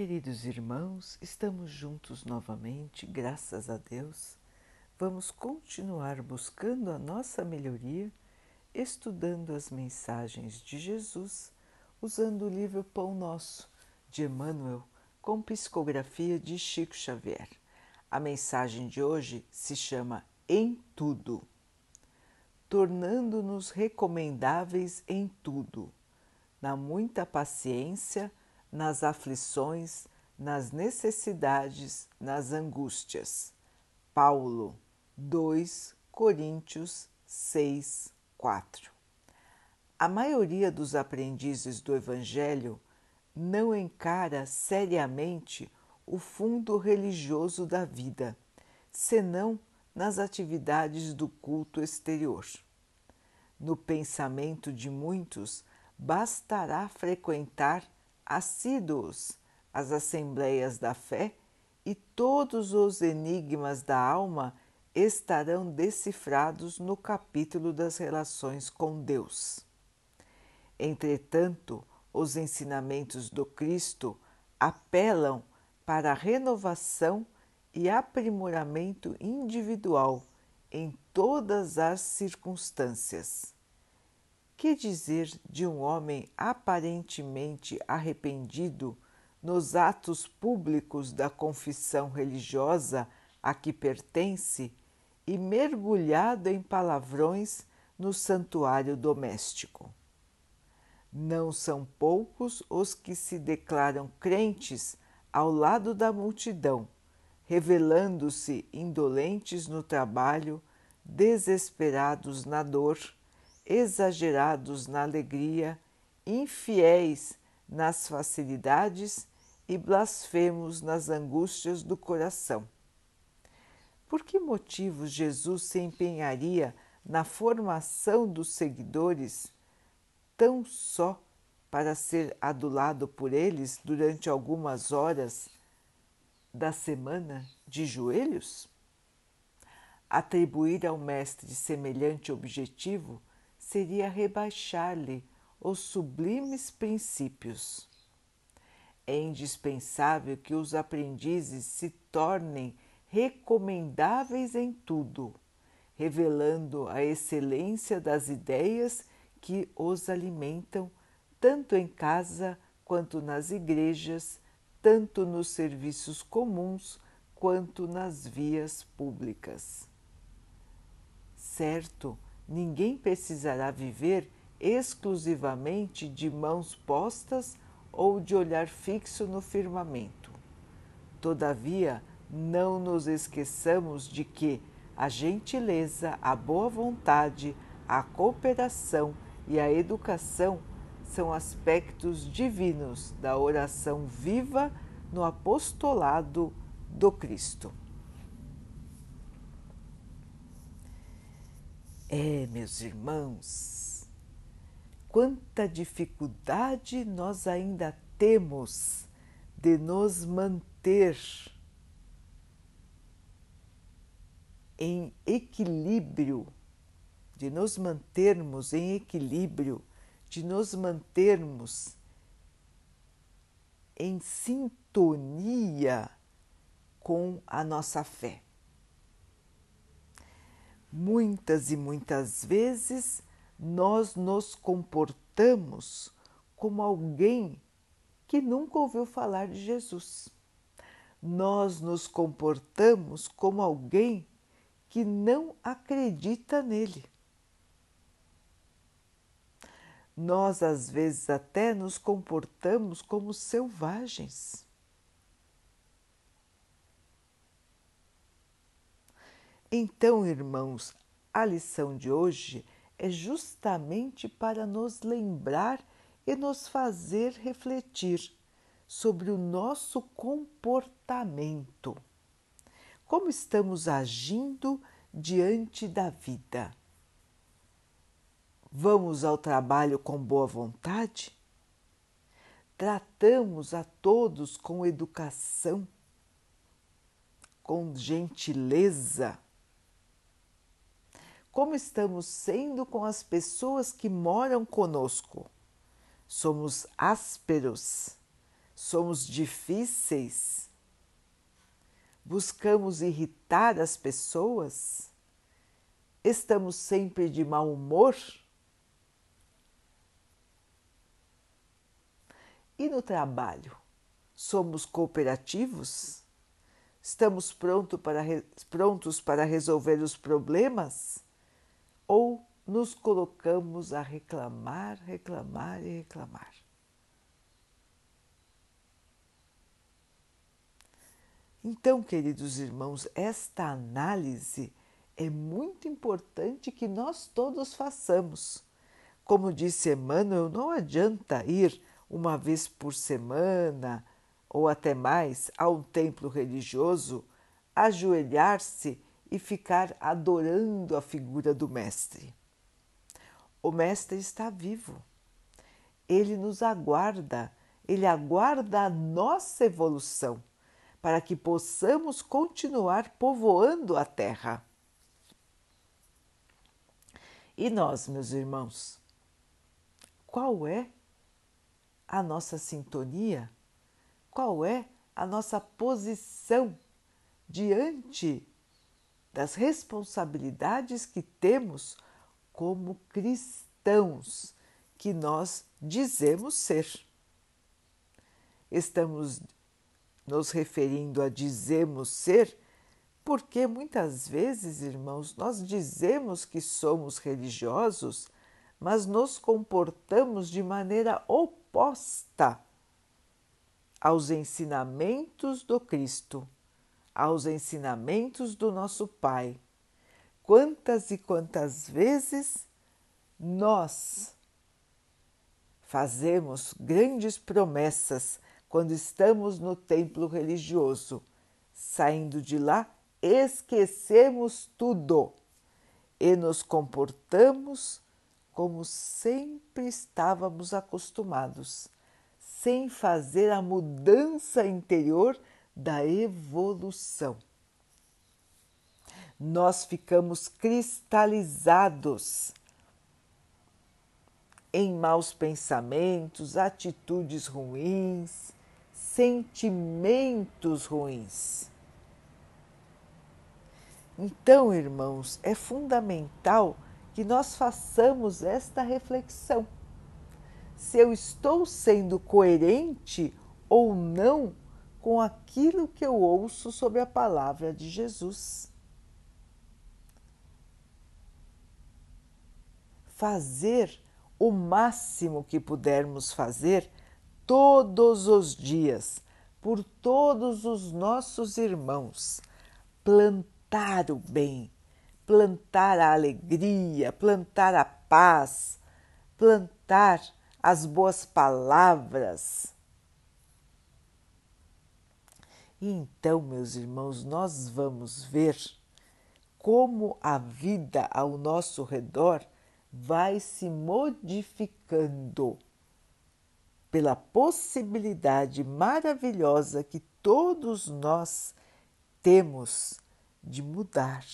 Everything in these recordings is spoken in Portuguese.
Queridos irmãos, estamos juntos novamente, graças a Deus. Vamos continuar buscando a nossa melhoria, estudando as mensagens de Jesus, usando o livro Pão Nosso, de Emmanuel, com psicografia de Chico Xavier. A mensagem de hoje se chama Em Tudo, tornando-nos recomendáveis em tudo, na muita paciência nas aflições, nas necessidades, nas angústias. Paulo 2 Coríntios 6, 4 A maioria dos aprendizes do Evangelho não encara seriamente o fundo religioso da vida, senão nas atividades do culto exterior. No pensamento de muitos, bastará frequentar assíduos às assembleias da fé e todos os enigmas da alma estarão decifrados no capítulo das relações com Deus. Entretanto, os ensinamentos do Cristo apelam para a renovação e aprimoramento individual em todas as circunstâncias. Que dizer de um homem aparentemente arrependido nos atos públicos da confissão religiosa a que pertence e mergulhado em palavrões no santuário doméstico? Não são poucos os que se declaram crentes ao lado da multidão, revelando-se indolentes no trabalho, desesperados na dor exagerados na alegria, infiéis nas facilidades e blasfemos nas angústias do coração. Por que motivos Jesus se empenharia na formação dos seguidores tão só para ser adulado por eles durante algumas horas da semana de joelhos? Atribuir ao Mestre semelhante objetivo seria rebaixar-lhe os sublimes princípios. É indispensável que os aprendizes se tornem recomendáveis em tudo, revelando a excelência das ideias que os alimentam, tanto em casa quanto nas igrejas, tanto nos serviços comuns quanto nas vias públicas. Certo, ninguém precisará viver exclusivamente de mãos postas ou de olhar fixo no firmamento. Todavia, não nos esqueçamos de que a gentileza, a boa vontade, a cooperação e a educação são aspectos divinos da oração viva no apostolado do Cristo. É, meus irmãos, quanta dificuldade nós ainda temos de nos manter em equilíbrio, de nos mantermos em equilíbrio, de nos mantermos em sintonia com a nossa fé. Muitas e muitas vezes nós nos comportamos como alguém que nunca ouviu falar de Jesus. Nós nos comportamos como alguém que não acredita nele. Nós às vezes até nos comportamos como selvagens. Então, irmãos, a lição de hoje é justamente para nos lembrar e nos fazer refletir sobre o nosso comportamento. Como estamos agindo diante da vida? Vamos ao trabalho com boa vontade? Tratamos a todos com educação, com gentileza? Como estamos sendo com as pessoas que moram conosco. Somos ásperos, Somos difíceis? Buscamos irritar as pessoas? Estamos sempre de mau humor? E no trabalho? Somos cooperativos? Estamos pronto para, prontos para resolver os problemas? Ou nos colocamos a reclamar, reclamar e reclamar? Então, queridos irmãos, esta análise é muito importante que nós todos façamos. Como disse Emmanuel, não adianta ir uma vez por semana ou até mais a um templo religioso, ajoelhar-se e ficar adorando a figura do Mestre. O Mestre está vivo. Ele nos aguarda, ele aguarda a nossa evolução para que possamos continuar povoando a terra. E nós, meus irmãos, qual é a nossa sintonia? Qual é a nossa posição diante das responsabilidades que temos como cristãos que nós dizemos ser? Estamos nos referindo a dizemos ser, porque muitas vezes, irmãos, nós dizemos que somos religiosos, mas nos comportamos de maneira oposta aos ensinamentos do Cristo, aos ensinamentos do nosso Pai. Quantas e quantas vezes nós fazemos grandes promessas quando estamos no templo religioso. Saindo de lá, esquecemos tudo e nos comportamos como sempre estávamos acostumados, sem fazer a mudança interior da evolução. Nós ficamos cristalizados em maus pensamentos, atitudes ruins, sentimentos ruins. Então, irmãos, é fundamental que nós façamos esta reflexão. Se eu estou sendo coerente ou não com aquilo que eu ouço sobre a palavra de Jesus. Fazer o máximo que pudermos fazer todos os dias, por todos os nossos irmãos, plantar o bem, plantar a alegria, plantar a paz, plantar as boas palavras. Então, meus irmãos, nós vamos ver como a vida ao nosso redor vai se modificando pela possibilidade maravilhosa que todos nós temos de mudar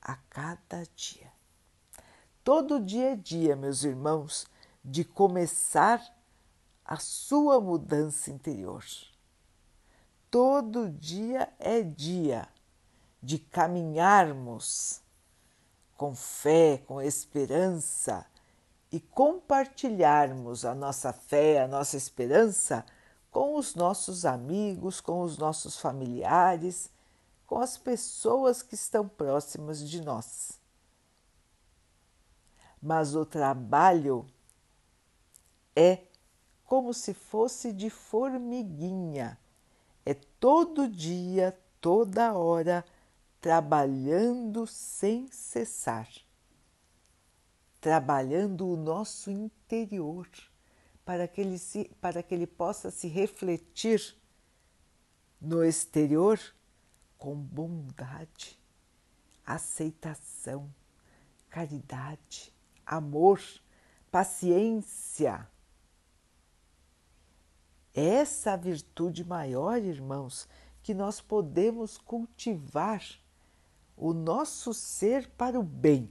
a cada dia. Todo dia é dia, meus irmãos, de começar a sua mudança interior. Todo dia é dia de caminharmos com fé, com esperança e compartilharmos a nossa fé, a nossa esperança com os nossos amigos, com os nossos familiares, com as pessoas que estão próximas de nós. Mas o trabalho é como se fosse de formiguinha, é todo dia, toda hora, trabalhando sem cessar trabalhando o nosso interior para que ele, se, para que ele possa se refletir no exterior com bondade, aceitação, caridade, amor, paciência. Essa virtude maior, irmãos, que nós podemos cultivar o nosso ser para o bem.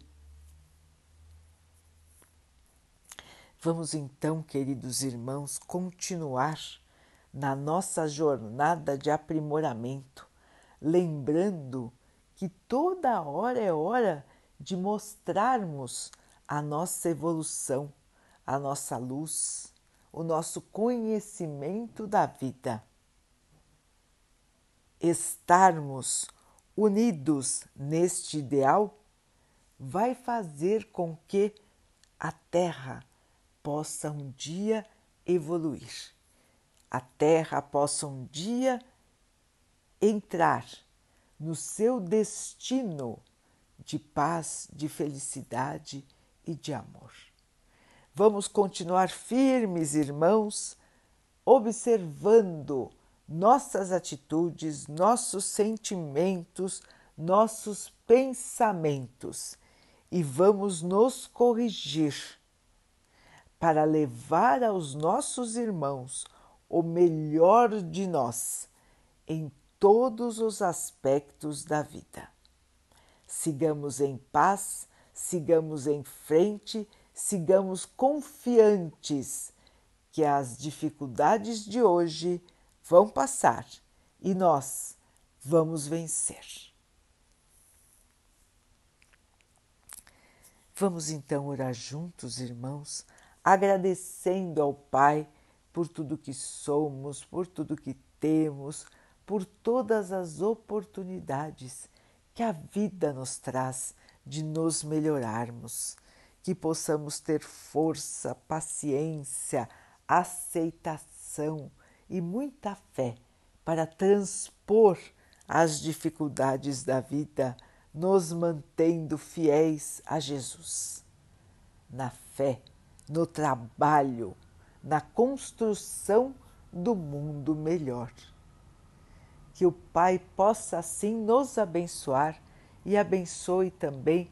Vamos então, queridos irmãos, continuar na nossa jornada de aprimoramento, lembrando que toda hora é hora de mostrarmos a nossa evolução, a nossa luz, o nosso conhecimento da vida. Estarmos unidos neste ideal vai fazer com que a Terra possa um dia evoluir, a Terra possa um dia entrar no seu destino de paz, de felicidade e de amor. Vamos continuar firmes, irmãos, observando nossas atitudes, nossos sentimentos, nossos pensamentos e vamos nos corrigir para levar aos nossos irmãos o melhor de nós em todos os aspectos da vida. Sigamos em paz, sigamos em frente, sigamos confiantes que as dificuldades de hoje vão passar e nós vamos vencer. Vamos então orar juntos, irmãos, agradecendo ao Pai por tudo que somos, por tudo que temos, por todas as oportunidades que a vida nos traz de nos melhorarmos, que possamos ter força, paciência, aceitação e muita fé para transpor as dificuldades da vida nos mantendo fiéis a Jesus. Na fé, no trabalho, na construção do mundo melhor. Que o Pai possa assim nos abençoar e abençoe também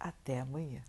Até amanhã.